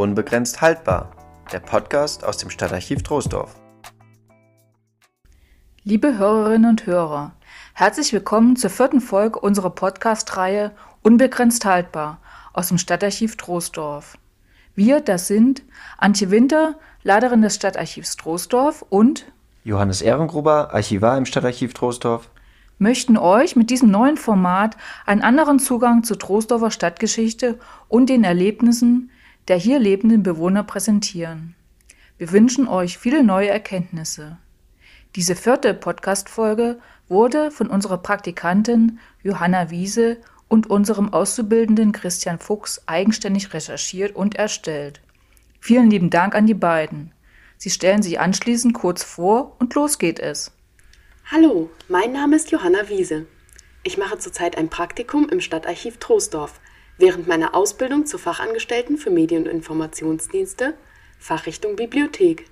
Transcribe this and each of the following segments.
Unbegrenzt haltbar, der Podcast aus dem Stadtarchiv Troisdorf. Liebe Hörerinnen und Hörer, herzlich willkommen zur vierten Folge unserer Podcast-Reihe Unbegrenzt haltbar aus dem Stadtarchiv Troisdorf. Wir, das sind Antje Winter, Leiterin des Stadtarchivs Troisdorf und Johannes Ehrengruber, Archivar im Stadtarchiv Troisdorf möchten euch mit diesem neuen Format einen anderen Zugang zur Troisdorfer Stadtgeschichte und den Erlebnissen der hier lebenden Bewohner präsentieren. Wir wünschen euch viele neue Erkenntnisse. Diese vierte Podcast-Folge wurde von unserer Praktikantin Johanna Wiese und unserem Auszubildenden Christian Fuchs eigenständig recherchiert und erstellt. Vielen lieben Dank an die beiden. Sie stellen sich anschließend kurz vor und los geht es. Hallo, mein Name ist Johanna Wiese. Ich mache zurzeit ein Praktikum im Stadtarchiv Troisdorf während meiner Ausbildung zur Fachangestellten für Medien- und Informationsdienste, Fachrichtung Bibliothek.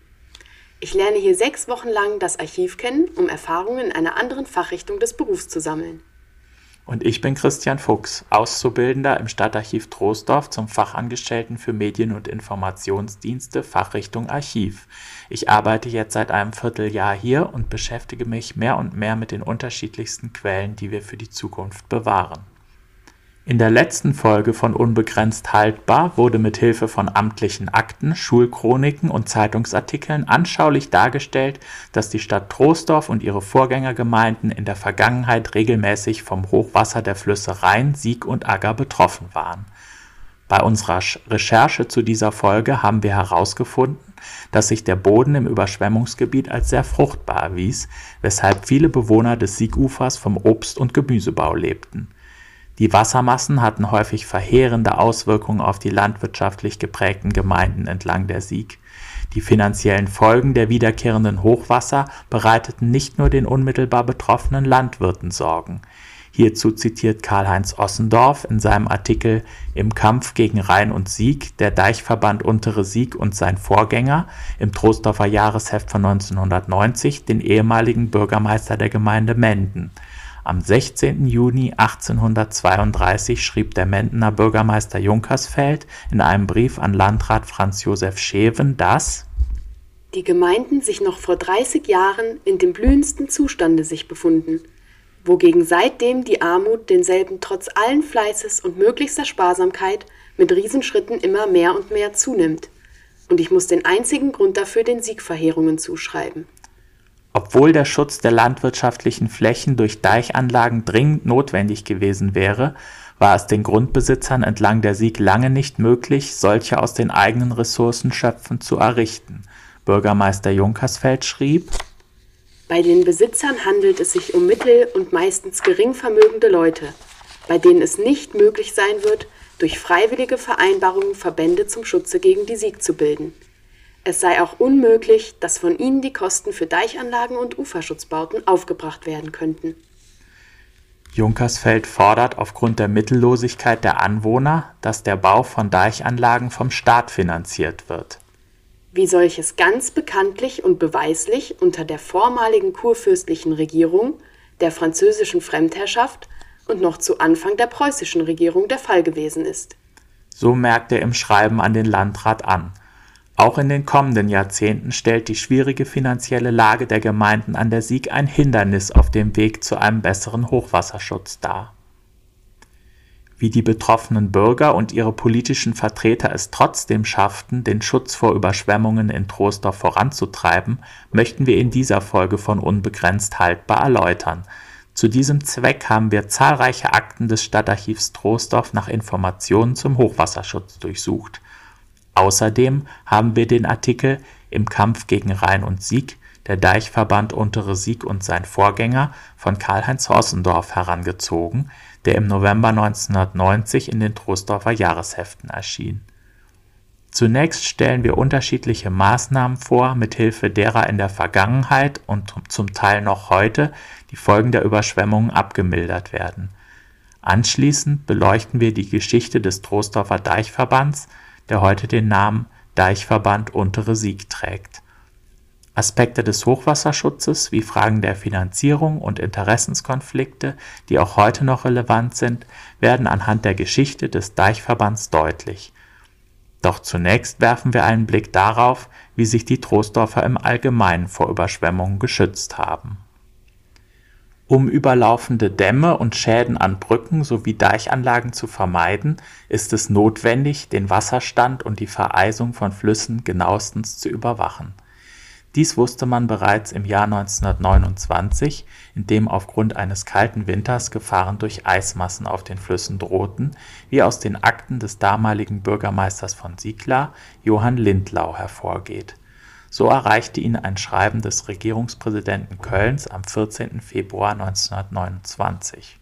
Ich lerne hier sechs Wochen lang das Archiv kennen, um Erfahrungen in einer anderen Fachrichtung des Berufs zu sammeln. Und ich bin Christian Fuchs, Auszubildender im Stadtarchiv Troisdorf zum Fachangestellten für Medien- und Informationsdienste, Fachrichtung Archiv. Ich arbeite jetzt seit einem Vierteljahr hier und beschäftige mich mehr und mehr mit den unterschiedlichsten Quellen, die wir für die Zukunft bewahren. In der letzten Folge von Unbegrenzt haltbar wurde mit Hilfe von amtlichen Akten, Schulchroniken und Zeitungsartikeln anschaulich dargestellt, dass die Stadt Troisdorf und ihre Vorgängergemeinden in der Vergangenheit regelmäßig vom Hochwasser der Flüsse Rhein, Sieg und Agger betroffen waren. Bei unserer Recherche zu dieser Folge haben wir herausgefunden, dass sich der Boden im Überschwemmungsgebiet als sehr fruchtbar erwies, weshalb viele Bewohner des Siegufers vom Obst- und Gemüsebau lebten. Die Wassermassen hatten häufig verheerende Auswirkungen auf die landwirtschaftlich geprägten Gemeinden entlang der Sieg. Die finanziellen Folgen der wiederkehrenden Hochwasser bereiteten nicht nur den unmittelbar betroffenen Landwirten Sorgen. Hierzu zitiert Karl-Heinz Ossendorf in seinem Artikel Im Kampf gegen Rhein und Sieg, der Deichverband Untere Sieg und sein Vorgänger im Troisdorfer Jahresheft von 1990 den ehemaligen Bürgermeister der Gemeinde Menden. Am 16. Juni 1832 schrieb der Mendener Bürgermeister Junkersfeld in einem Brief an Landrat Franz Josef Scheven, dass die Gemeinden sich noch vor 30 Jahren in dem blühendsten Zustande sich befunden, wogegen seitdem die Armut denselben trotz allen Fleißes und möglichster Sparsamkeit mit Riesenschritten immer mehr und mehr zunimmt. Und ich muss den einzigen Grund dafür den Siegverheerungen zuschreiben. Obwohl der Schutz der landwirtschaftlichen Flächen durch Deichanlagen dringend notwendig gewesen wäre, war es den Grundbesitzern entlang der Sieg lange nicht möglich, solche aus den eigenen Ressourcen schöpfend zu errichten. Bürgermeister Junkersfeld schrieb Bei den Besitzern handelt es sich um mittel- und meistens gering vermögende Leute, bei denen es nicht möglich sein wird, durch freiwillige Vereinbarungen Verbände zum Schutze gegen die Sieg zu bilden es sei auch unmöglich, dass von ihnen die Kosten für Deichanlagen und Uferschutzbauten aufgebracht werden könnten. Junkersfeld fordert aufgrund der Mittellosigkeit der Anwohner, dass der Bau von Deichanlagen vom Staat finanziert wird. Wie solches ganz bekanntlich und beweislich unter der vormaligen kurfürstlichen Regierung, der französischen Fremdherrschaft und noch zu Anfang der preußischen Regierung der Fall gewesen ist. So merkt er im Schreiben an den Landrat an. Auch in den kommenden Jahrzehnten stellt die schwierige finanzielle Lage der Gemeinden an der Sieg ein Hindernis auf dem Weg zu einem besseren Hochwasserschutz dar. Wie die betroffenen Bürger und ihre politischen Vertreter es trotzdem schafften, den Schutz vor Überschwemmungen in Troisdorf voranzutreiben, möchten wir in dieser Folge von Unbegrenzt haltbar erläutern. Zu diesem Zweck haben wir zahlreiche Akten des Stadtarchivs Troisdorf nach Informationen zum Hochwasserschutz durchsucht. Außerdem haben wir den Artikel Im Kampf gegen Rhein und Sieg, der Deichverband Untere Sieg und sein Vorgänger von Karl-Heinz Hossendorf herangezogen, der im November 1990 in den Troisdorfer Jahresheften erschien. Zunächst stellen wir unterschiedliche Maßnahmen vor, mit Hilfe derer in der Vergangenheit und zum Teil noch heute die Folgen der Überschwemmungen abgemildert werden. Anschließend beleuchten wir die Geschichte des Troisdorfer Deichverbands, der heute den Namen Deichverband Untere Sieg trägt. Aspekte des Hochwasserschutzes wie Fragen der Finanzierung und Interessenskonflikte, die auch heute noch relevant sind, werden anhand der Geschichte des Deichverbands deutlich. Doch zunächst werfen wir einen Blick darauf, wie sich die Troisdorfer im Allgemeinen vor Überschwemmungen geschützt haben. Um überlaufende Dämme und Schäden an Brücken sowie Deichanlagen zu vermeiden, ist es notwendig, den Wasserstand und die Vereisung von Flüssen genauestens zu überwachen dies wusste man bereits im Jahr 1929, in dem aufgrund eines kalten Winters Gefahren durch Eismassen auf den Flüssen drohten, wie aus den Akten des damaligen Bürgermeisters von Siegla, Johann Lindlau, hervorgeht. So erreichte ihn ein Schreiben des Regierungspräsidenten Kölns am 14. Februar 1929.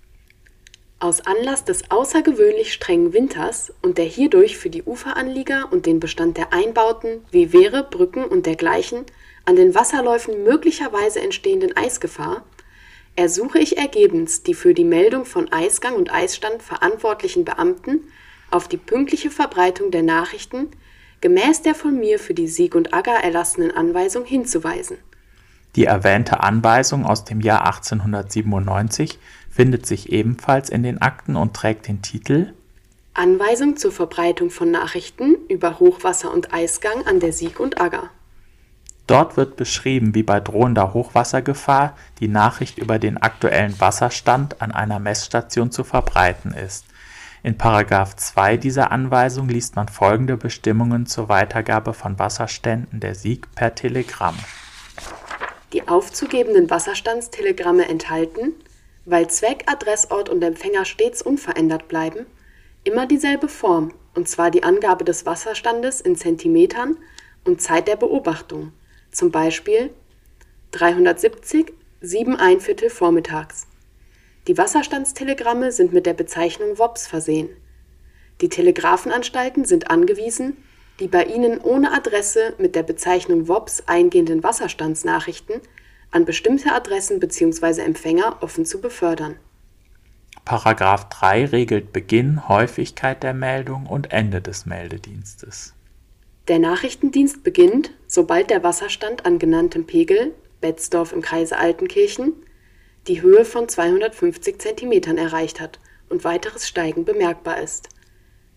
Aus Anlass des außergewöhnlich strengen Winters und der hierdurch für die Uferanlieger und den Bestand der Einbauten wie Wehre, Brücken und dergleichen an den Wasserläufen möglicherweise entstehenden Eisgefahr ersuche ich ergebenst die für die Meldung von Eisgang und Eisstand verantwortlichen Beamten auf die pünktliche Verbreitung der Nachrichten gemäß der von mir für die Sieg und Agger erlassenen Anweisung hinzuweisen. Die erwähnte Anweisung aus dem Jahr 1897 findet sich ebenfalls in den Akten und trägt den Titel Anweisung zur Verbreitung von Nachrichten über Hochwasser und Eisgang an der Sieg und Agger. Dort wird beschrieben, wie bei drohender Hochwassergefahr die Nachricht über den aktuellen Wasserstand an einer Messstation zu verbreiten ist. In § 2 dieser Anweisung liest man folgende Bestimmungen zur Weitergabe von Wasserständen der Sieg per Telegramm. Die aufzugebenden Wasserstandstelegramme enthalten, weil Zweck, Adressort und Empfänger stets unverändert bleiben, immer dieselbe Form, und zwar die Angabe des Wasserstandes in Zentimetern und Zeit der Beobachtung zum Beispiel 370, 7 ein Viertel vormittags. Die Wasserstandstelegramme sind mit der Bezeichnung WOPS versehen. Die Telegrafenanstalten sind angewiesen, die bei ihnen ohne Adresse mit der Bezeichnung WOPS eingehenden Wasserstandsnachrichten an bestimmte Adressen bzw. Empfänger offen zu befördern. Paragraph 3 regelt Beginn, Häufigkeit der Meldung und Ende des Meldedienstes. Der Nachrichtendienst beginnt, sobald der Wasserstand an genanntem Pegel (Betzdorf im Kreise Altenkirchen) die Höhe von 250 Zentimetern erreicht hat und weiteres Steigen bemerkbar ist.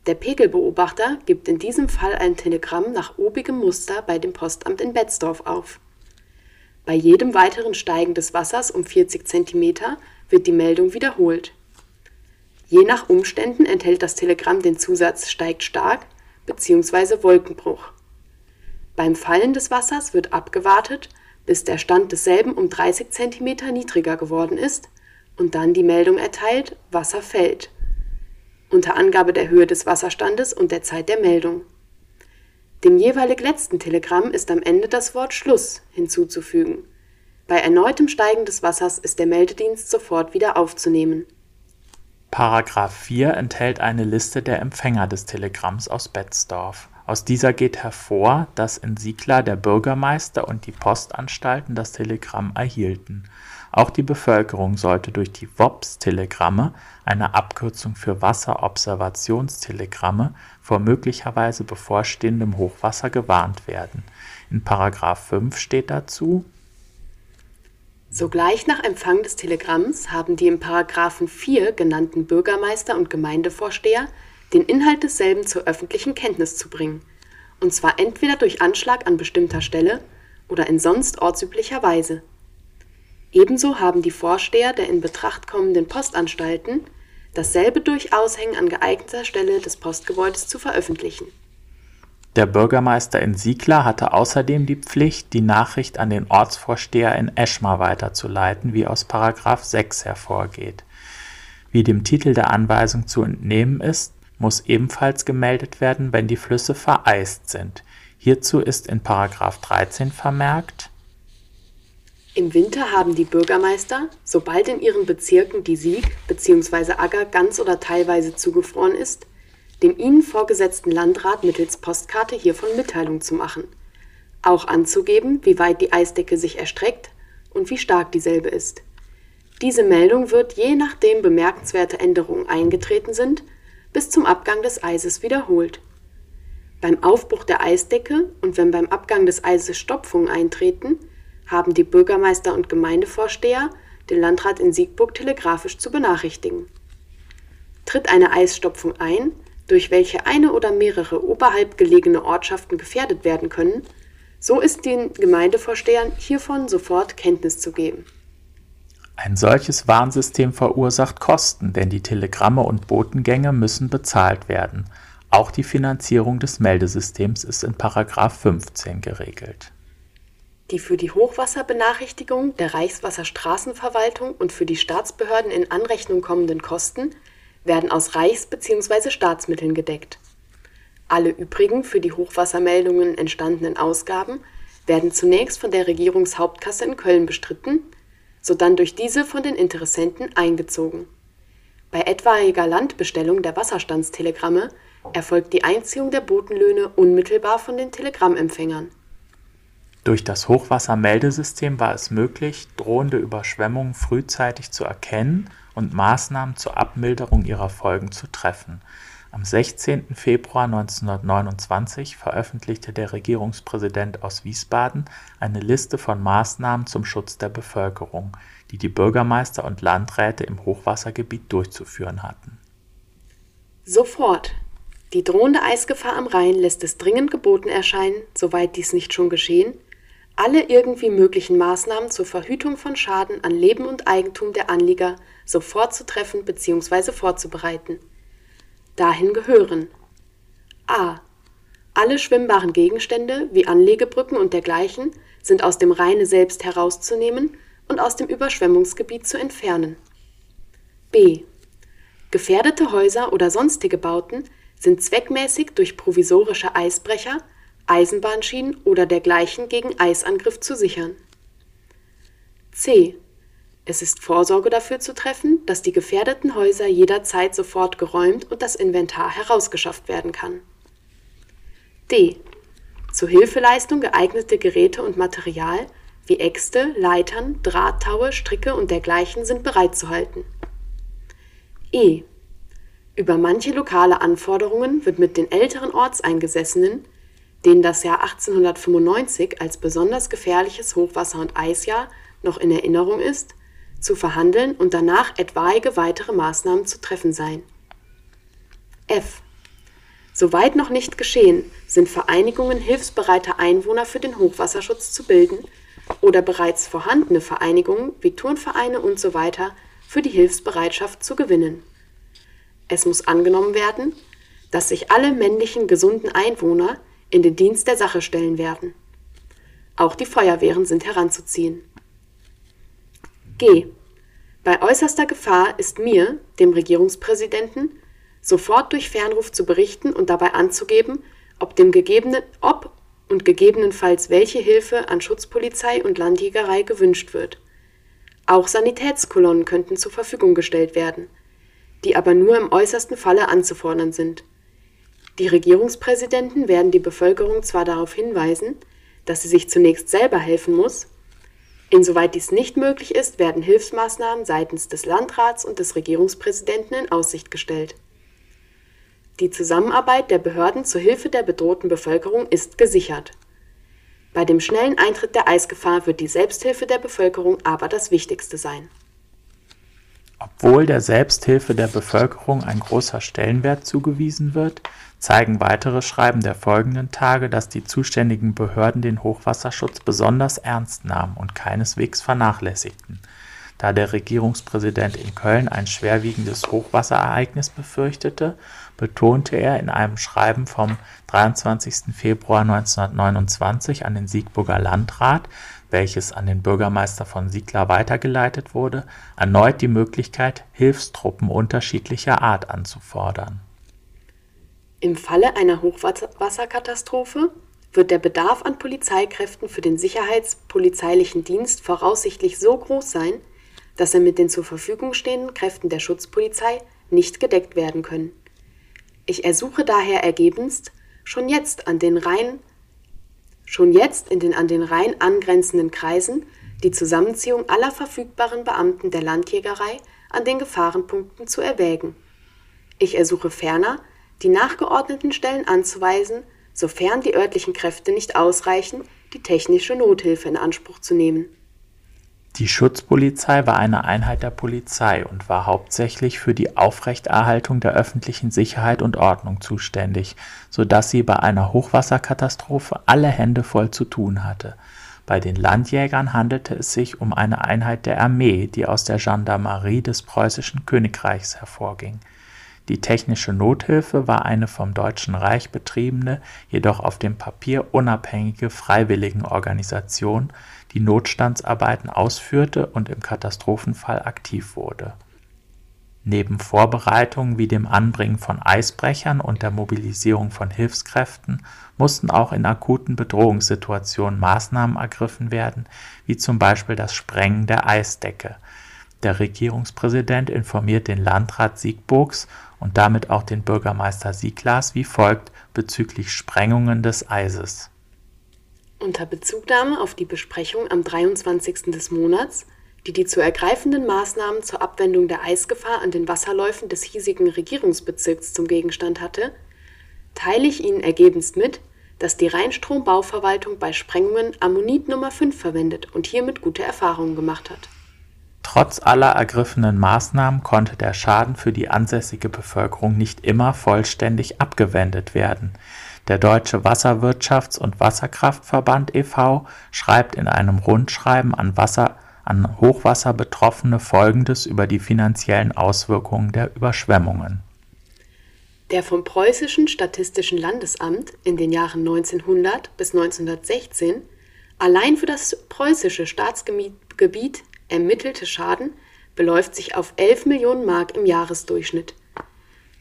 Der Pegelbeobachter gibt in diesem Fall ein Telegramm nach obigem Muster bei dem Postamt in Betzdorf auf. Bei jedem weiteren Steigen des Wassers um 40 Zentimeter wird die Meldung wiederholt. Je nach Umständen enthält das Telegramm den Zusatz steigt stark bzw. Wolkenbruch. Beim Fallen des Wassers wird abgewartet, bis der Stand desselben um 30 cm niedriger geworden ist und dann die Meldung erteilt, Wasser fällt, unter Angabe der Höhe des Wasserstandes und der Zeit der Meldung. Dem jeweilig letzten Telegramm ist am Ende das Wort Schluss hinzuzufügen. Bei erneutem Steigen des Wassers ist der Meldedienst sofort wieder aufzunehmen Paragraph 4 enthält eine Liste der Empfänger des Telegramms aus Betzdorf. Aus dieser geht hervor, dass in Siegla der Bürgermeister und die Postanstalten das Telegramm erhielten. Auch die Bevölkerung sollte durch die WOPS-Telegramme, eine Abkürzung für Wasserobservationstelegramme, vor möglicherweise bevorstehendem Hochwasser gewarnt werden. In Paragraph 5 steht dazu Sogleich nach Empfang des Telegramms haben die im Paragraphen 4 genannten Bürgermeister und Gemeindevorsteher den Inhalt desselben zur öffentlichen Kenntnis zu bringen, und zwar entweder durch Anschlag an bestimmter Stelle oder in sonst ortsüblicher Weise. Ebenso haben die Vorsteher der in Betracht kommenden Postanstalten dasselbe durch Aushängen an geeigneter Stelle des Postgebäudes zu veröffentlichen der Bürgermeister in Siegla hatte außerdem die Pflicht, die Nachricht an den Ortsvorsteher in Eschmar weiterzuleiten, wie aus § 6 hervorgeht. Wie dem Titel der Anweisung zu entnehmen ist, muss ebenfalls gemeldet werden, wenn die Flüsse vereist sind. Hierzu ist in § 13 vermerkt Im Winter haben die Bürgermeister, sobald in ihren Bezirken die Sieg bzw. Agger ganz oder teilweise zugefroren ist, dem ihnen vorgesetzten Landrat mittels Postkarte hiervon Mitteilung zu machen, auch anzugeben, wie weit die Eisdecke sich erstreckt und wie stark dieselbe ist. Diese Meldung wird, je nachdem bemerkenswerte Änderungen eingetreten sind, bis zum Abgang des Eises wiederholt. Beim Aufbruch der Eisdecke und wenn beim Abgang des Eises Stopfungen eintreten, haben die Bürgermeister und Gemeindevorsteher den Landrat in Siegburg telegrafisch zu benachrichtigen. Tritt eine Eisstopfung ein, durch welche eine oder mehrere oberhalb gelegene Ortschaften gefährdet werden können, so ist den Gemeindevorstehern hiervon sofort Kenntnis zu geben. Ein solches Warnsystem verursacht Kosten, denn die Telegramme und Botengänge müssen bezahlt werden. Auch die Finanzierung des Meldesystems ist in § 15 geregelt. Die für die Hochwasserbenachrichtigung der Reichswasserstraßenverwaltung und für die Staatsbehörden in Anrechnung kommenden Kosten werden aus Reichs- bzw. Staatsmitteln gedeckt. Alle übrigen für die Hochwassermeldungen entstandenen Ausgaben werden zunächst von der Regierungshauptkasse in Köln bestritten, sodann durch diese von den Interessenten eingezogen. Bei etwaiger Landbestellung der Wasserstandstelegramme erfolgt die Einziehung der Botenlöhne unmittelbar von den Telegrammempfängern. Durch das Hochwassermeldesystem war es möglich, drohende Überschwemmungen frühzeitig zu erkennen und Maßnahmen zur Abmilderung ihrer Folgen zu treffen. Am 16. Februar 1929 veröffentlichte der Regierungspräsident aus Wiesbaden eine Liste von Maßnahmen zum Schutz der Bevölkerung, die die Bürgermeister und Landräte im Hochwassergebiet durchzuführen hatten. Sofort die drohende Eisgefahr am Rhein lässt es dringend geboten erscheinen, soweit dies nicht schon geschehen, alle irgendwie möglichen Maßnahmen zur Verhütung von Schaden an Leben und Eigentum der Anlieger sofort zu treffen bzw. vorzubereiten. Dahin gehören a. Alle schwimmbaren Gegenstände wie Anlegebrücken und dergleichen sind aus dem Rheine selbst herauszunehmen und aus dem Überschwemmungsgebiet zu entfernen. b. Gefährdete Häuser oder sonstige Bauten sind zweckmäßig durch provisorische Eisbrecher, Eisenbahnschienen oder dergleichen gegen Eisangriff zu sichern. C. Es ist Vorsorge dafür zu treffen, dass die gefährdeten Häuser jederzeit sofort geräumt und das Inventar herausgeschafft werden kann. D. Zur Hilfeleistung geeignete Geräte und Material wie Äxte, Leitern, Drahttaue, Stricke und dergleichen sind bereitzuhalten. E. Über manche lokale Anforderungen wird mit den älteren Ortseingesessenen, denen das Jahr 1895 als besonders gefährliches Hochwasser- und Eisjahr noch in Erinnerung ist, zu verhandeln und danach etwaige weitere Maßnahmen zu treffen sein. F. Soweit noch nicht geschehen, sind Vereinigungen hilfsbereiter Einwohner für den Hochwasserschutz zu bilden oder bereits vorhandene Vereinigungen wie Turnvereine usw. So für die Hilfsbereitschaft zu gewinnen. Es muss angenommen werden, dass sich alle männlichen gesunden Einwohner in den Dienst der Sache stellen werden. Auch die Feuerwehren sind heranzuziehen. G. Bei äußerster Gefahr ist mir, dem Regierungspräsidenten, sofort durch Fernruf zu berichten und dabei anzugeben, ob, und gegebenenfalls welche Hilfe an Schutzpolizei und Landjägerei gewünscht wird. Auch Sanitätskolonnen könnten zur Verfügung gestellt werden – die aber nur im äußersten Falle anzufordern sind. Die Regierungspräsidenten werden die Bevölkerung zwar darauf hinweisen, dass sie sich zunächst selber helfen muss, insoweit dies nicht möglich ist, werden Hilfsmaßnahmen seitens des Landrats und des Regierungspräsidenten in Aussicht gestellt. Die Zusammenarbeit der Behörden zur Hilfe der bedrohten Bevölkerung ist gesichert. Bei dem schnellen Eintritt der Eisgefahr wird die Selbsthilfe der Bevölkerung aber das Wichtigste sein. Obwohl der Selbsthilfe der Bevölkerung ein großer Stellenwert zugewiesen wird, zeigen weitere Schreiben der folgenden Tage, dass die zuständigen Behörden den Hochwasserschutz besonders ernst nahmen und keineswegs vernachlässigten. Da der Regierungspräsident in Köln ein schwerwiegendes Hochwasserereignis befürchtete, betonte er in einem Schreiben vom 23. Februar 1929 an den Siegburger Landrat, welches an den Bürgermeister von Siegler weitergeleitet wurde, erneut die Möglichkeit, Hilfstruppen unterschiedlicher Art anzufordern. Im Falle einer Hochwasserkatastrophe wird der Bedarf an Polizeikräften für den sicherheitspolizeilichen Dienst voraussichtlich so groß sein, dass er mit den zur Verfügung stehenden Kräften der Schutzpolizei nicht gedeckt werden können. Ich ersuche daher ergebenst, schon jetzt an den Rhein schon jetzt in den an den Rhein angrenzenden Kreisen die Zusammenziehung aller verfügbaren Beamten der Landjägerei an den Gefahrenpunkten zu erwägen. Ich ersuche ferner, die nachgeordneten Stellen anzuweisen, sofern die örtlichen Kräfte nicht ausreichen, die technische Nothilfe in Anspruch zu nehmen. Die Schutzpolizei war eine Einheit der Polizei und war hauptsächlich für die Aufrechterhaltung der öffentlichen Sicherheit und Ordnung zuständig, so dass sie bei einer Hochwasserkatastrophe alle Hände voll zu tun hatte. Bei den Landjägern handelte es sich um eine Einheit der Armee, die aus der Gendarmerie des preußischen Königreichs hervorging. Die Technische Nothilfe war eine vom Deutschen Reich betriebene, jedoch auf dem Papier unabhängige Freiwilligenorganisation, die Notstandsarbeiten ausführte und im Katastrophenfall aktiv wurde. Neben Vorbereitungen wie dem Anbringen von Eisbrechern und der Mobilisierung von Hilfskräften mussten auch in akuten Bedrohungssituationen Maßnahmen ergriffen werden, wie zum Beispiel das Sprengen der Eisdecke. Der Regierungspräsident informiert den Landrat Siegburgs und damit auch den Bürgermeister Sieglas wie folgt bezüglich Sprengungen des Eises. Unter Bezugnahme auf die Besprechung am 23. des Monats, die die zu ergreifenden Maßnahmen zur Abwendung der Eisgefahr an den Wasserläufen des hiesigen Regierungsbezirks zum Gegenstand hatte, teile ich Ihnen ergebenst mit, dass die Rheinstrombauverwaltung bei Sprengungen Ammonit Nummer 5 verwendet und hiermit gute Erfahrungen gemacht hat Trotz aller ergriffenen Maßnahmen konnte der Schaden für die ansässige Bevölkerung nicht immer vollständig abgewendet werden. Der Deutsche Wasserwirtschafts- und Wasserkraftverband e.V. schreibt in einem Rundschreiben an Wasser an Hochwasserbetroffene Folgendes über die finanziellen Auswirkungen der Überschwemmungen. Der vom Preußischen Statistischen Landesamt in den Jahren 1900 bis 1916 allein für das preußische Staatsgebiet ermittelte Schaden beläuft sich auf 11 Millionen Mark im Jahresdurchschnitt.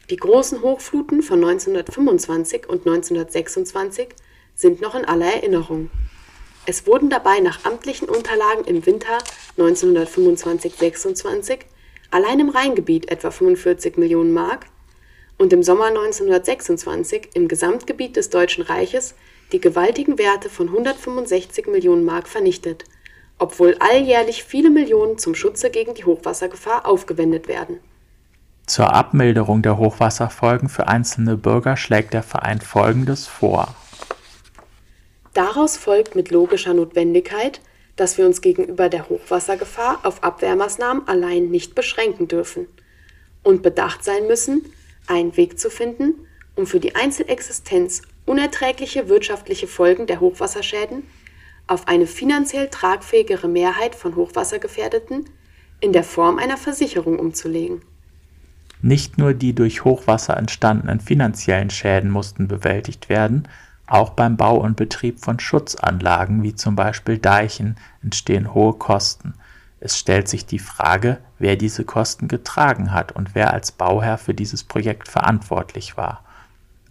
Die großen Hochfluten von 1925 und 1926 sind noch in aller Erinnerung. Es wurden dabei nach amtlichen Unterlagen im Winter 1925-26 allein im Rheingebiet etwa 45 Millionen Mark und im Sommer 1926 im Gesamtgebiet des Deutschen Reiches die gewaltigen Werte von 165 Millionen Mark vernichtet obwohl alljährlich viele Millionen zum Schutze gegen die Hochwassergefahr aufgewendet werden. Zur Abmilderung der Hochwasserfolgen für einzelne Bürger schlägt der Verein Folgendes vor. Daraus folgt mit logischer Notwendigkeit, dass wir uns gegenüber der Hochwassergefahr auf Abwehrmaßnahmen allein nicht beschränken dürfen und bedacht sein müssen, einen Weg zu finden, um für die Einzelexistenz unerträgliche wirtschaftliche Folgen der Hochwasserschäden auf eine finanziell tragfähigere Mehrheit von Hochwassergefährdeten in der Form einer Versicherung umzulegen. Nicht nur die durch Hochwasser entstandenen finanziellen Schäden mussten bewältigt werden, auch beim Bau und Betrieb von Schutzanlagen wie zum Beispiel Deichen entstehen hohe Kosten. Es stellt sich die Frage, wer diese Kosten getragen hat und wer als Bauherr für dieses Projekt verantwortlich war.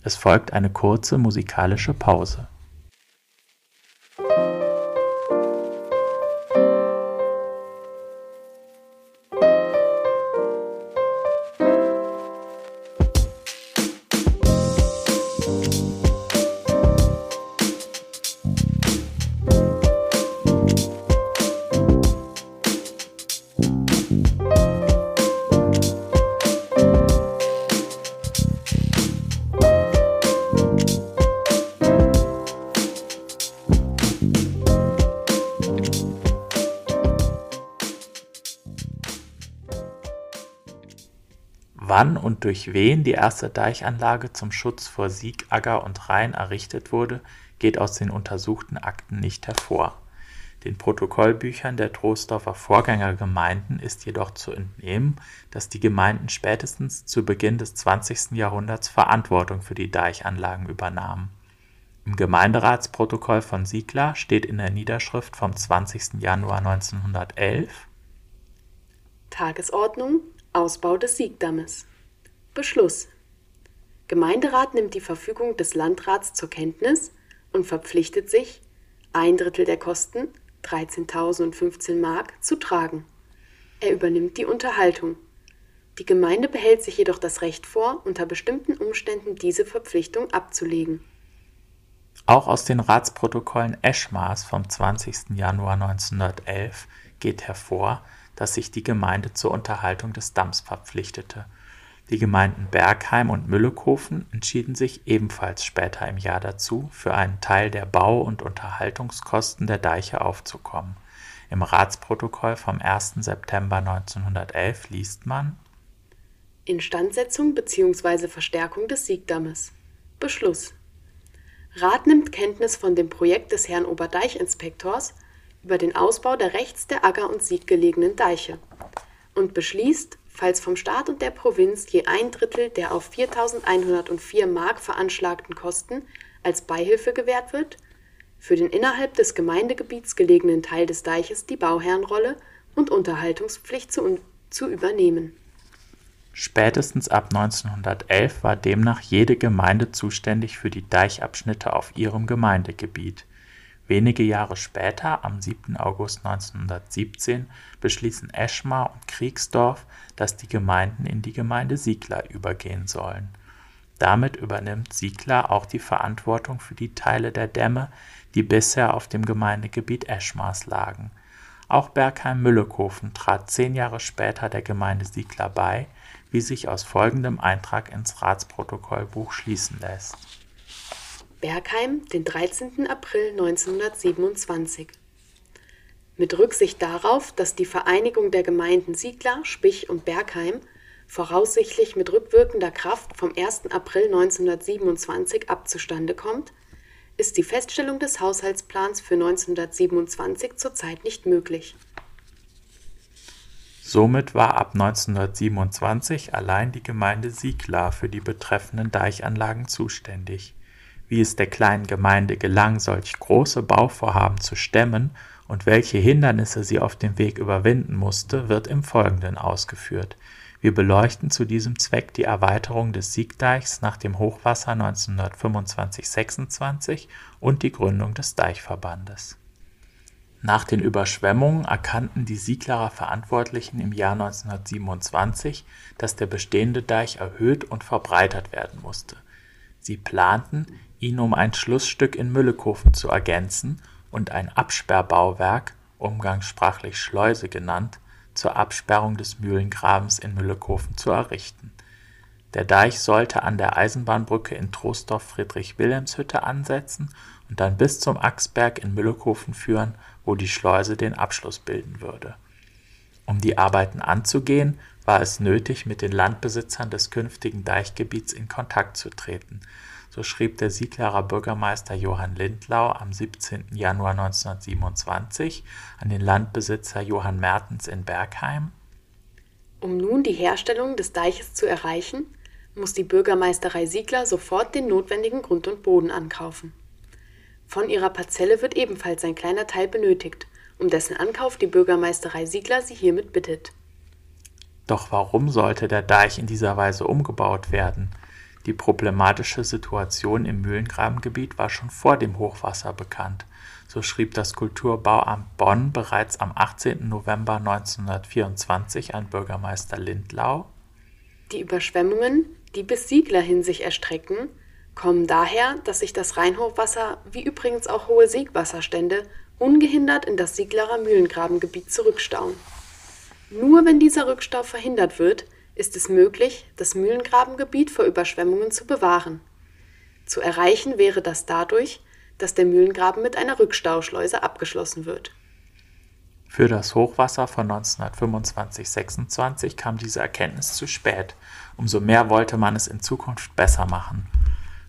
Es folgt eine kurze musikalische Pause. Wann und durch wen die erste Deichanlage zum Schutz vor Sieg, Agger und Rhein errichtet wurde, geht aus den untersuchten Akten nicht hervor. Den Protokollbüchern der Troisdorfer Vorgängergemeinden ist jedoch zu entnehmen, dass die Gemeinden spätestens zu Beginn des 20. Jahrhunderts Verantwortung für die Deichanlagen übernahmen. Im Gemeinderatsprotokoll von Siegler steht in der Niederschrift vom 20. Januar 1911 Tagesordnung Ausbau des Siegdammes. Beschluss. Gemeinderat nimmt die Verfügung des Landrats zur Kenntnis und verpflichtet sich, ein Drittel der Kosten, 13.015 Mark, zu tragen. Er übernimmt die Unterhaltung. Die Gemeinde behält sich jedoch das Recht vor, unter bestimmten Umständen diese Verpflichtung abzulegen. Auch aus den Ratsprotokollen Eschmars vom 20. Januar 1911 geht hervor, dass sich die Gemeinde zur Unterhaltung des Damms verpflichtete. Die Gemeinden Bergheim und Müllekofen entschieden sich ebenfalls später im Jahr dazu, für einen Teil der Bau- und Unterhaltungskosten der Deiche aufzukommen. Im Ratsprotokoll vom 1. September 1911 liest man Instandsetzung bzw. Verstärkung des Siegdammes. Beschluss. Rat nimmt Kenntnis von dem Projekt des Herrn Oberdeich-Inspektors über den Ausbau der rechts der Agger und Sieg gelegenen Deiche und beschließt, falls vom Staat und der Provinz je ein Drittel der auf 4.104 Mark veranschlagten Kosten als Beihilfe gewährt wird, für den innerhalb des Gemeindegebiets gelegenen Teil des Deiches die Bauherrenrolle und Unterhaltungspflicht zu, zu übernehmen Spätestens ab 1911 war demnach jede Gemeinde zuständig für die Deichabschnitte auf ihrem Gemeindegebiet. Wenige Jahre später, am 7. August 1917, beschließen Eschmar und Kriegsdorf, dass die Gemeinden in die Gemeinde Siegler übergehen sollen. Damit übernimmt Siegler auch die Verantwortung für die Teile der Dämme, die bisher auf dem Gemeindegebiet Eschmars lagen. Auch Bergheim-Müllekofen trat zehn Jahre später der Gemeinde Siegler bei wie sich aus folgendem Eintrag ins Ratsprotokollbuch schließen lässt. Bergheim, den 13. April 1927. Mit Rücksicht darauf, dass die Vereinigung der Gemeinden Siegler, Spich und Bergheim voraussichtlich mit rückwirkender Kraft vom 1. April 1927 abzustande kommt, ist die Feststellung des Haushaltsplans für 1927 zurzeit nicht möglich Somit war ab 1927 allein die Gemeinde Sieglar für die betreffenden Deichanlagen zuständig. Wie es der kleinen Gemeinde gelang, solch große Bauvorhaben zu stemmen und welche Hindernisse sie auf dem Weg überwinden musste, wird im Folgenden ausgeführt. Wir beleuchten zu diesem Zweck die Erweiterung des Siegdeichs nach dem Hochwasser 1925-26 und die Gründung des Deichverbandes nach den Überschwemmungen erkannten die Sieglerer Verantwortlichen im Jahr 1927, dass der bestehende Deich erhöht und verbreitert werden musste. Sie planten, ihn um ein Schlussstück in Müllekofen zu ergänzen und ein Absperrbauwerk (umgangssprachlich Schleuse genannt) zur Absperrung des Mühlengrabens in Müllekofen zu errichten. Der Deich sollte an der Eisenbahnbrücke in Troisdorf-Friedrich-Wilhelms-Hütte ansetzen und dann bis zum Axberg in Müllekofen führen wo die Schleuse den Abschluss bilden würde. Um die Arbeiten anzugehen, war es nötig, mit den Landbesitzern des künftigen Deichgebiets in Kontakt zu treten. So schrieb der Sieglerer Bürgermeister Johann Lindlau am 17. Januar 1927 an den Landbesitzer Johann Mertens in Bergheim. Um nun die Herstellung des Deiches zu erreichen, muss die Bürgermeisterei Siegler sofort den notwendigen Grund und Boden ankaufen. Von ihrer Parzelle wird ebenfalls ein kleiner Teil benötigt, um dessen Ankauf die Bürgermeisterei Siegler sie hiermit bittet. Doch warum sollte der Deich in dieser Weise umgebaut werden? Die problematische Situation im Mühlengrabengebiet war schon vor dem Hochwasser bekannt. So schrieb das Kulturbauamt Bonn bereits am 18. November 1924 an Bürgermeister Lindlau. Die Überschwemmungen, die bis Siegler hin sich erstrecken, kommen daher, dass sich das Rheinhochwasser, wie übrigens auch hohe Siegwasserstände, ungehindert in das Sieglerer Mühlengrabengebiet zurückstauen. Nur wenn dieser Rückstau verhindert wird, ist es möglich, das Mühlengrabengebiet vor Überschwemmungen zu bewahren. Zu erreichen wäre das dadurch, dass der Mühlengraben mit einer Rückstauschleuse abgeschlossen wird. Für das Hochwasser von 1925-26 kam diese Erkenntnis zu spät. Umso mehr wollte man es in Zukunft besser machen.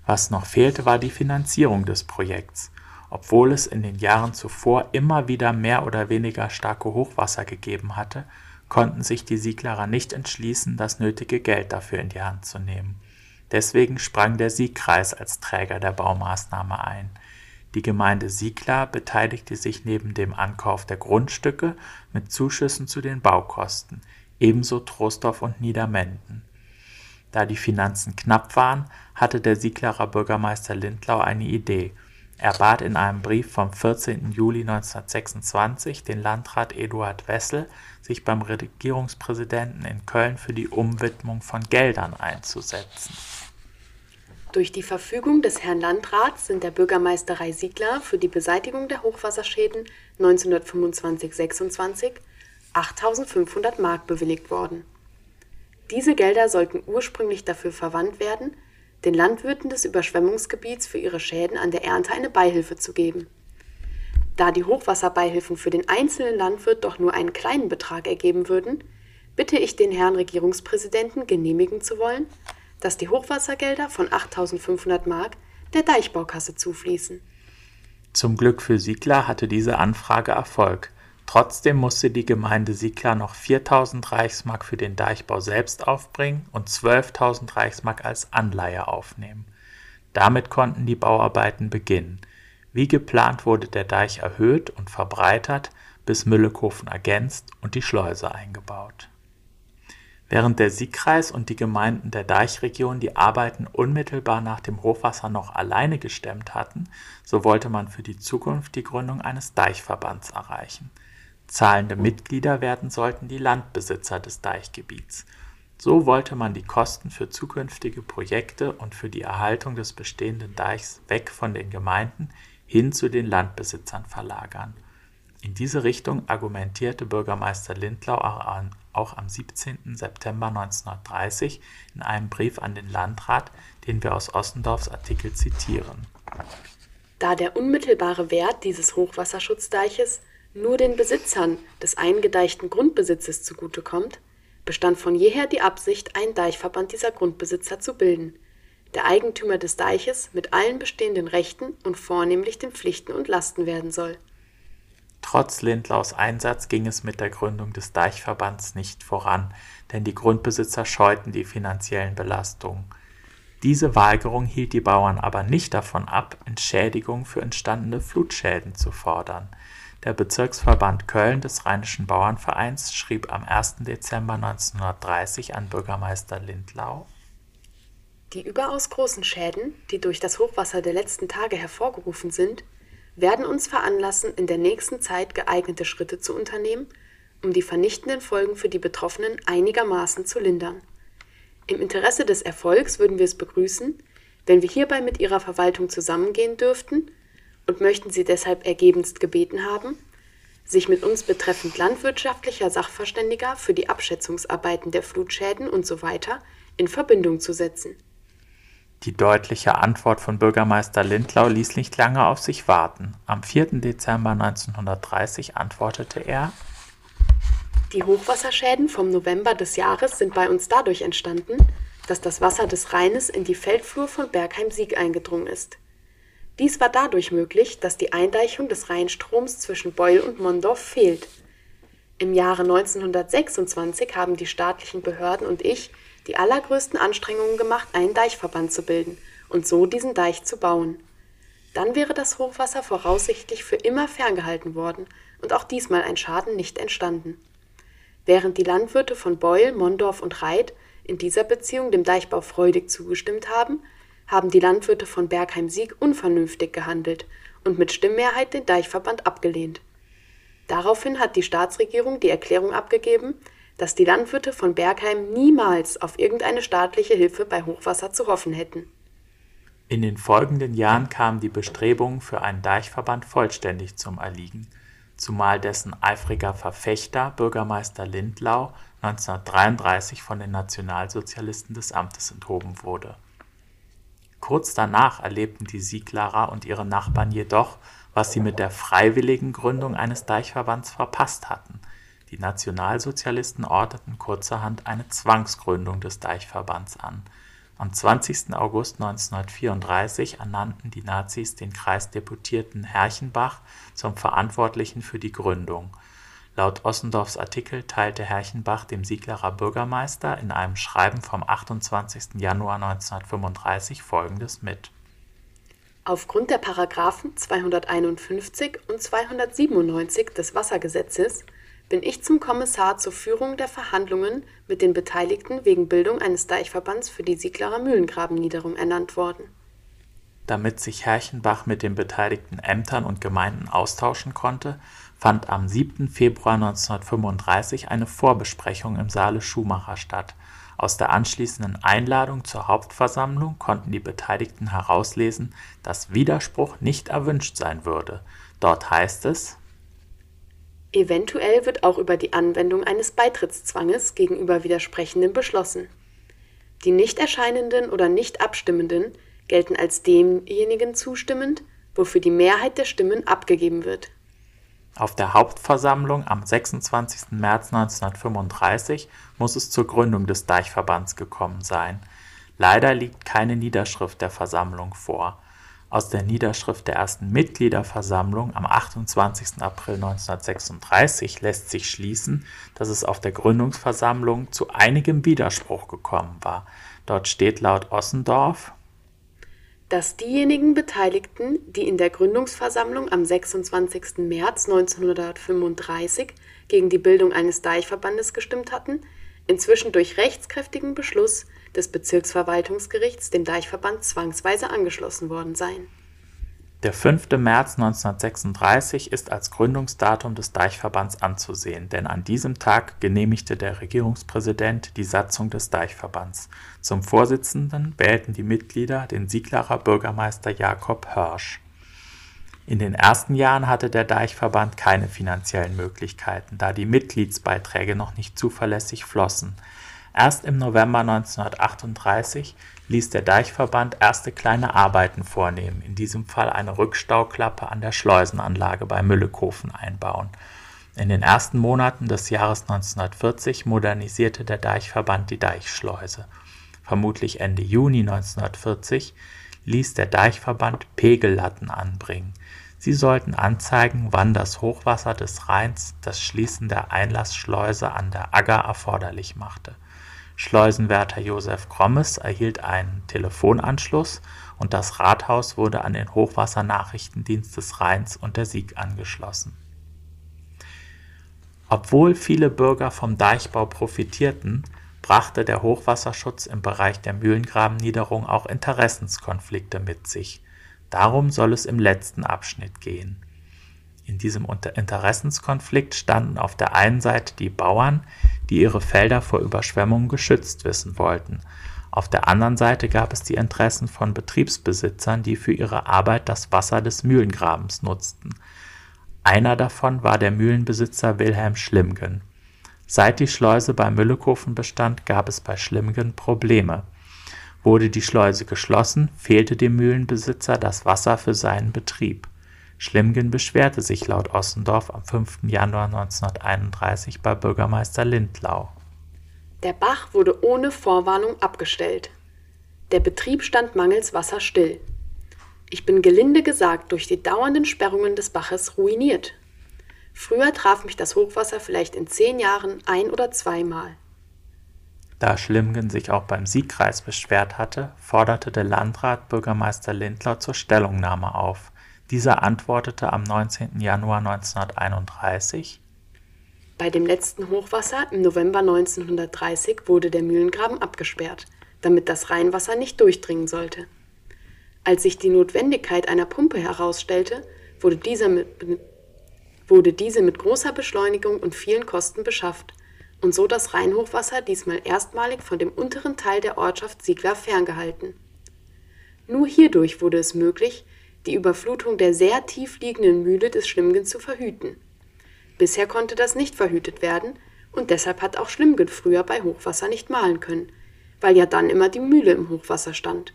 Was noch fehlte, war die Finanzierung des Projekts. Obwohl es in den Jahren zuvor immer wieder mehr oder weniger starke Hochwasser gegeben hatte, konnten sich die Sieglerer nicht entschließen, das nötige Geld dafür in die Hand zu nehmen. Deswegen sprang der Siegkreis als Träger der Baumaßnahme ein. Die Gemeinde Siegler beteiligte sich neben dem Ankauf der Grundstücke mit Zuschüssen zu den Baukosten, ebenso Troisdorf und Niedermenden. Da die Finanzen knapp waren, hatte der Sieglerer Bürgermeister Lindlau eine Idee. Er bat in einem Brief vom 14. Juli 1926 den Landrat Eduard Wessel, sich beim Regierungspräsidenten in Köln für die Umwidmung von Geldern einzusetzen. Durch die Verfügung des Herrn Landrats sind der Bürgermeisterei Siegler für die Beseitigung der Hochwasserschäden 1925-26 8.500 Mark bewilligt worden diese Gelder sollten ursprünglich dafür verwandt werden, den Landwirten des Überschwemmungsgebiets für ihre Schäden an der Ernte eine Beihilfe zu geben. Da die Hochwasserbeihilfen für den einzelnen Landwirt doch nur einen kleinen Betrag ergeben würden, bitte ich den Herrn Regierungspräsidenten genehmigen zu wollen, dass die Hochwassergelder von 8500 Mark der Deichbaukasse zufließen. Zum Glück für Siegler hatte diese Anfrage Erfolg. Trotzdem musste die Gemeinde Siegler noch 4000 Reichsmark für den Deichbau selbst aufbringen und 12.000 Reichsmark als Anleihe aufnehmen. Damit konnten die Bauarbeiten beginnen. Wie geplant wurde der Deich erhöht und verbreitert, bis Müllekofen ergänzt und die Schleuse eingebaut. Während der Siegkreis und die Gemeinden der Deichregion die Arbeiten unmittelbar nach dem Hochwasser noch alleine gestemmt hatten, so wollte man für die Zukunft die Gründung eines Deichverbands erreichen. Zahlende Mitglieder werden sollten die Landbesitzer des Deichgebiets. So wollte man die Kosten für zukünftige Projekte und für die Erhaltung des bestehenden Deichs weg von den Gemeinden hin zu den Landbesitzern verlagern. In diese Richtung argumentierte Bürgermeister Lindlau auch am 17. September 1930 in einem Brief an den Landrat, den wir aus Ossendorfs Artikel zitieren. Da der unmittelbare Wert dieses Hochwasserschutzdeiches nur den Besitzern des eingedeichten Grundbesitzes zugutekommt, bestand von jeher die Absicht, einen Deichverband dieser Grundbesitzer zu bilden – der Eigentümer des Deiches mit allen bestehenden Rechten und vornehmlich den Pflichten und Lasten werden soll. Trotz Lindlaus Einsatz ging es mit der Gründung des Deichverbands nicht voran, denn die Grundbesitzer scheuten die finanziellen Belastungen. Diese Weigerung hielt die Bauern aber nicht davon ab, Entschädigung für entstandene Flutschäden zu fordern. Der Bezirksverband Köln des Rheinischen Bauernvereins schrieb am 1. Dezember 1930 an Bürgermeister Lindlau die überaus großen Schäden, die durch das Hochwasser der letzten Tage hervorgerufen sind, werden uns veranlassen, in der nächsten Zeit geeignete Schritte zu unternehmen, um die vernichtenden Folgen für die Betroffenen einigermaßen zu lindern. Im Interesse des Erfolgs würden wir es begrüßen, wenn wir hierbei mit Ihrer Verwaltung zusammengehen dürften und möchten Sie deshalb ergebenst gebeten haben, sich mit uns betreffend landwirtschaftlicher Sachverständiger für die Abschätzungsarbeiten der Flutschäden usw. So in Verbindung zu setzen. Die deutliche Antwort von Bürgermeister Lindlau ließ nicht lange auf sich warten. Am 4. Dezember 1930 antwortete er Die Hochwasserschäden vom November des Jahres sind bei uns dadurch entstanden, dass das Wasser des Rheines in die Feldflur von Bergheim-Sieg eingedrungen ist. Dies war dadurch möglich, dass die Eindeichung des Rheinstroms zwischen Beul und Mondorf fehlt. Im Jahre 1926 haben die staatlichen Behörden und ich die allergrößten Anstrengungen gemacht, einen Deichverband zu bilden und so diesen Deich zu bauen. Dann wäre das Hochwasser voraussichtlich für immer ferngehalten worden und auch diesmal ein Schaden nicht entstanden. Während die Landwirte von Beul, Mondorf und Reit in dieser Beziehung dem Deichbau freudig zugestimmt haben, haben die Landwirte von Bergheim-Sieg unvernünftig gehandelt und mit Stimmmehrheit den Deichverband abgelehnt. Daraufhin hat die Staatsregierung die Erklärung abgegeben, dass die Landwirte von Bergheim niemals auf irgendeine staatliche Hilfe bei Hochwasser zu hoffen hätten. In den folgenden Jahren kamen die Bestrebungen für einen Deichverband vollständig zum Erliegen, zumal dessen eifriger Verfechter Bürgermeister Lindlau 1933 von den Nationalsozialisten des Amtes enthoben wurde. Kurz danach erlebten die Sieglerer und ihre Nachbarn jedoch, was sie mit der freiwilligen Gründung eines Deichverbands verpasst hatten – die Nationalsozialisten ordneten kurzerhand eine Zwangsgründung des Deichverbands an. Am 20. August 1934 ernannten die Nazis den Kreisdeputierten Herchenbach zum Verantwortlichen für die Gründung. Laut Ossendorfs Artikel teilte Herchenbach dem Sieglerer Bürgermeister in einem Schreiben vom 28. Januar 1935 Folgendes mit: Aufgrund der Paragraphen 251 und 297 des Wassergesetzes bin ich zum Kommissar zur Führung der Verhandlungen mit den Beteiligten wegen Bildung eines Deichverbands für die Sieglerer Mühlengrabenniederung ernannt worden. Damit sich Herchenbach mit den beteiligten Ämtern und Gemeinden austauschen konnte, fand am 7. Februar 1935 eine Vorbesprechung im Saale Schumacher statt. Aus der anschließenden Einladung zur Hauptversammlung konnten die Beteiligten herauslesen, dass Widerspruch nicht erwünscht sein würde. Dort heißt es Eventuell wird auch über die Anwendung eines Beitrittszwanges gegenüber Widersprechenden beschlossen. Die nicht erscheinenden oder nicht Abstimmenden gelten als demjenigen zustimmend, wofür die Mehrheit der Stimmen abgegeben wird. Auf der Hauptversammlung am 26. März 1935 muss es zur Gründung des Deichverbands gekommen sein. Leider liegt keine Niederschrift der Versammlung vor. Aus der Niederschrift der ersten Mitgliederversammlung am 28. April 1936 lässt sich schließen, dass es auf der Gründungsversammlung zu einigem Widerspruch gekommen war. Dort steht laut Ossendorf, dass diejenigen Beteiligten, die in der Gründungsversammlung am 26. März 1935 gegen die Bildung eines Deichverbandes gestimmt hatten, inzwischen durch rechtskräftigen Beschluss des Bezirksverwaltungsgerichts dem Deichverband zwangsweise angeschlossen worden seien. Der 5. März 1936 ist als Gründungsdatum des Deichverbands anzusehen, denn an diesem Tag genehmigte der Regierungspräsident die Satzung des Deichverbands. Zum Vorsitzenden wählten die Mitglieder den Sieglacher Bürgermeister Jakob Hörsch. In den ersten Jahren hatte der Deichverband keine finanziellen Möglichkeiten, da die Mitgliedsbeiträge noch nicht zuverlässig flossen. Erst im November 1938 ließ der Deichverband erste kleine Arbeiten vornehmen, in diesem Fall eine Rückstauklappe an der Schleusenanlage bei Müllekofen einbauen. In den ersten Monaten des Jahres 1940 modernisierte der Deichverband die Deichschleuse. Vermutlich Ende Juni 1940 ließ der Deichverband Pegellatten anbringen. Sie sollten anzeigen, wann das Hochwasser des Rheins das Schließen der Einlassschleuse an der Agger erforderlich machte. Schleusenwärter Josef Grommes erhielt einen Telefonanschluss und das Rathaus wurde an den Hochwassernachrichtendienst des Rheins und der Sieg angeschlossen. Obwohl viele Bürger vom Deichbau profitierten, brachte der Hochwasserschutz im Bereich der Mühlengrabenniederung auch Interessenskonflikte mit sich. Darum soll es im letzten Abschnitt gehen. In diesem Interessenskonflikt standen auf der einen Seite die Bauern, die ihre Felder vor Überschwemmungen geschützt wissen wollten. Auf der anderen Seite gab es die Interessen von Betriebsbesitzern, die für ihre Arbeit das Wasser des Mühlengrabens nutzten. Einer davon war der Mühlenbesitzer Wilhelm Schlimgen. Seit die Schleuse bei Müllekofen bestand, gab es bei Schlimgen Probleme. Wurde die Schleuse geschlossen, fehlte dem Mühlenbesitzer das Wasser für seinen Betrieb. Schlimgen beschwerte sich laut Ossendorf am 5. Januar 1931 bei Bürgermeister Lindlau. Der Bach wurde ohne Vorwarnung abgestellt. Der Betrieb stand mangels Wasser still. Ich bin gelinde gesagt durch die dauernden Sperrungen des Baches ruiniert. Früher traf mich das Hochwasser vielleicht in zehn Jahren ein oder zweimal. Da Schlimgen sich auch beim Siegkreis beschwert hatte, forderte der Landrat Bürgermeister Lindlau zur Stellungnahme auf. Dieser antwortete am 19. Januar 1931 Bei dem letzten Hochwasser im November 1930 wurde der Mühlengraben abgesperrt, damit das Rheinwasser nicht durchdringen sollte. Als sich die Notwendigkeit einer Pumpe herausstellte, wurde, dieser mit, wurde diese mit großer Beschleunigung und vielen Kosten beschafft und so das Rheinhochwasser diesmal erstmalig von dem unteren Teil der Ortschaft Siegler ferngehalten. Nur hierdurch wurde es möglich, die Überflutung der sehr tief liegenden Mühle des Schlimmgen zu verhüten. Bisher konnte das nicht verhütet werden, und deshalb hat auch Schlimmgen früher bei Hochwasser nicht mahlen können, weil ja dann immer die Mühle im Hochwasser stand.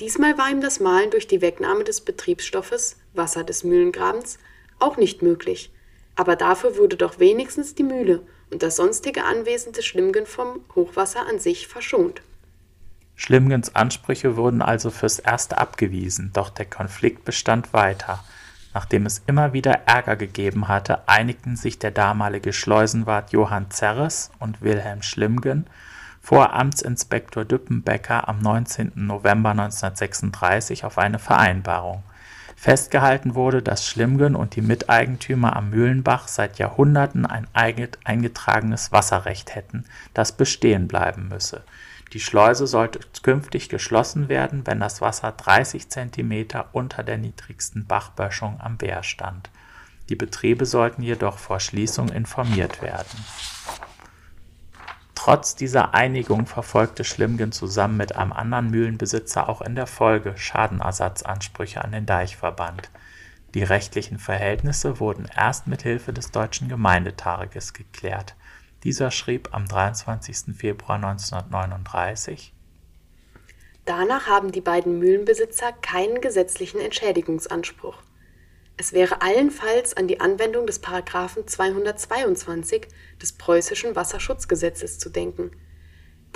Diesmal war ihm das Mahlen durch die Wegnahme des Betriebsstoffes Wasser des Mühlengrabens auch nicht möglich, aber dafür wurde doch wenigstens die Mühle und das sonstige Anwesen des Schlimmgen vom Hochwasser an sich verschont. Schlimgens Ansprüche wurden also fürs Erste abgewiesen, doch der Konflikt bestand weiter. Nachdem es immer wieder Ärger gegeben hatte, einigten sich der damalige Schleusenwart Johann Zerres und Wilhelm Schlimgen vor Amtsinspektor Düppenbecker am 19. November 1936 auf eine Vereinbarung. Festgehalten wurde, dass Schlimgen und die Miteigentümer am Mühlenbach seit Jahrhunderten ein eingetragenes Wasserrecht hätten, das bestehen bleiben müsse. Die Schleuse sollte künftig geschlossen werden, wenn das Wasser 30 Zentimeter unter der niedrigsten Bachböschung am Wehr stand. Die Betriebe sollten jedoch vor Schließung informiert werden. Trotz dieser Einigung verfolgte Schlimgen zusammen mit einem anderen Mühlenbesitzer auch in der Folge Schadenersatzansprüche an den Deichverband. Die rechtlichen Verhältnisse wurden erst mit Hilfe des Deutschen Gemeindetages geklärt dieser schrieb am 23. Februar 1939 Danach haben die beiden Mühlenbesitzer keinen gesetzlichen Entschädigungsanspruch. Es wäre allenfalls an die Anwendung des Paragraphen 222 des preußischen Wasserschutzgesetzes zu denken.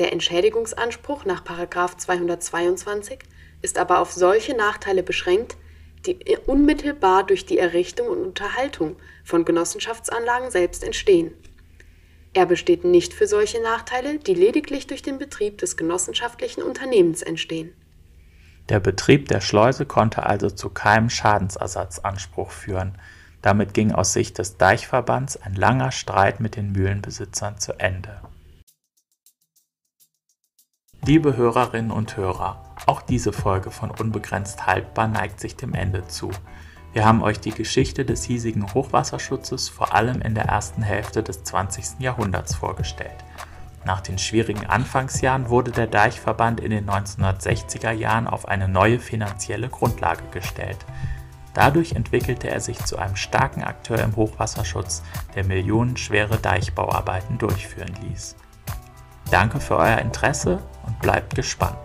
Der Entschädigungsanspruch nach Paragraph 222 ist aber auf solche Nachteile beschränkt, die unmittelbar durch die Errichtung und Unterhaltung von Genossenschaftsanlagen selbst entstehen. Er besteht nicht für solche Nachteile, die lediglich durch den Betrieb des genossenschaftlichen Unternehmens entstehen. Der Betrieb der Schleuse konnte also zu keinem Schadensersatzanspruch führen. Damit ging aus Sicht des Deichverbands ein langer Streit mit den Mühlenbesitzern zu Ende. Liebe Hörerinnen und Hörer, auch diese Folge von Unbegrenzt Haltbar neigt sich dem Ende zu. Wir haben euch die Geschichte des hiesigen Hochwasserschutzes vor allem in der ersten Hälfte des 20. Jahrhunderts vorgestellt. Nach den schwierigen Anfangsjahren wurde der Deichverband in den 1960er Jahren auf eine neue finanzielle Grundlage gestellt. Dadurch entwickelte er sich zu einem starken Akteur im Hochwasserschutz, der millionenschwere Deichbauarbeiten durchführen ließ. Danke für euer Interesse und bleibt gespannt.